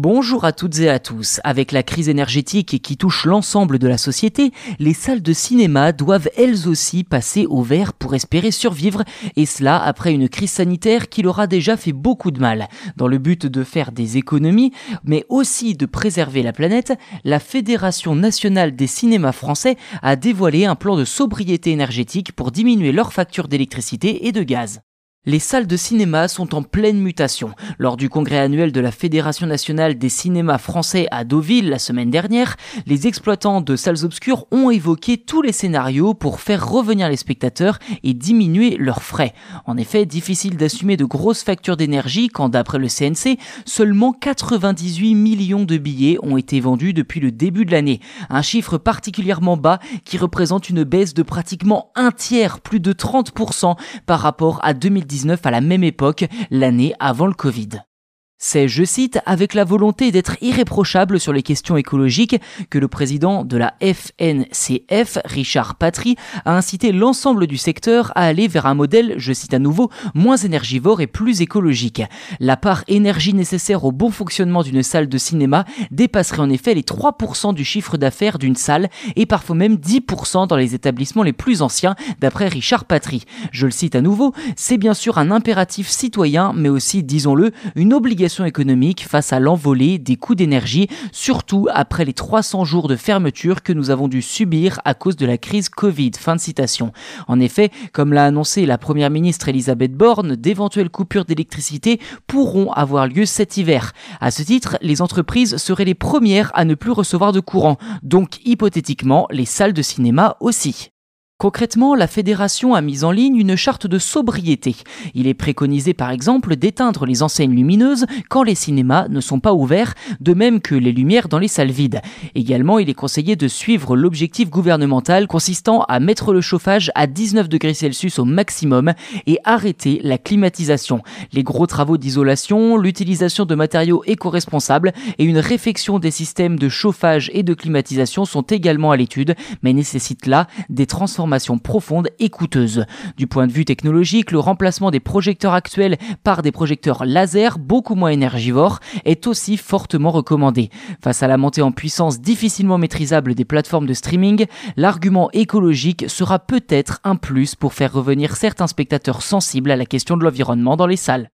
Bonjour à toutes et à tous. Avec la crise énergétique qui touche l'ensemble de la société, les salles de cinéma doivent elles aussi passer au vert pour espérer survivre, et cela après une crise sanitaire qui leur a déjà fait beaucoup de mal. Dans le but de faire des économies, mais aussi de préserver la planète, la Fédération nationale des cinémas français a dévoilé un plan de sobriété énergétique pour diminuer leur facture d'électricité et de gaz. Les salles de cinéma sont en pleine mutation. Lors du congrès annuel de la Fédération nationale des cinémas français à Deauville la semaine dernière, les exploitants de salles obscures ont évoqué tous les scénarios pour faire revenir les spectateurs et diminuer leurs frais. En effet, difficile d'assumer de grosses factures d'énergie quand d'après le CNC, seulement 98 millions de billets ont été vendus depuis le début de l'année. Un chiffre particulièrement bas qui représente une baisse de pratiquement un tiers, plus de 30% par rapport à 2010 à la même époque, l'année avant le Covid. C'est, je cite, avec la volonté d'être irréprochable sur les questions écologiques que le président de la FNCF, Richard Patry, a incité l'ensemble du secteur à aller vers un modèle, je cite à nouveau, moins énergivore et plus écologique. La part énergie nécessaire au bon fonctionnement d'une salle de cinéma dépasserait en effet les 3% du chiffre d'affaires d'une salle et parfois même 10% dans les établissements les plus anciens, d'après Richard Patry. Je le cite à nouveau, c'est bien sûr un impératif citoyen, mais aussi, disons-le, une obligation économique face à l'envolée des coûts d'énergie, surtout après les 300 jours de fermeture que nous avons dû subir à cause de la crise Covid. Fin de citation. En effet, comme l'a annoncé la première ministre Elisabeth Borne, d'éventuelles coupures d'électricité pourront avoir lieu cet hiver. À ce titre, les entreprises seraient les premières à ne plus recevoir de courant, donc hypothétiquement les salles de cinéma aussi. Concrètement, la fédération a mis en ligne une charte de sobriété. Il est préconisé par exemple d'éteindre les enseignes lumineuses quand les cinémas ne sont pas ouverts, de même que les lumières dans les salles vides. Également, il est conseillé de suivre l'objectif gouvernemental consistant à mettre le chauffage à 19 degrés Celsius au maximum et arrêter la climatisation. Les gros travaux d'isolation, l'utilisation de matériaux éco-responsables et une réfection des systèmes de chauffage et de climatisation sont également à l'étude, mais nécessitent là des transformations profonde et coûteuse. Du point de vue technologique, le remplacement des projecteurs actuels par des projecteurs laser beaucoup moins énergivores est aussi fortement recommandé. Face à la montée en puissance difficilement maîtrisable des plateformes de streaming, l'argument écologique sera peut-être un plus pour faire revenir certains spectateurs sensibles à la question de l'environnement dans les salles.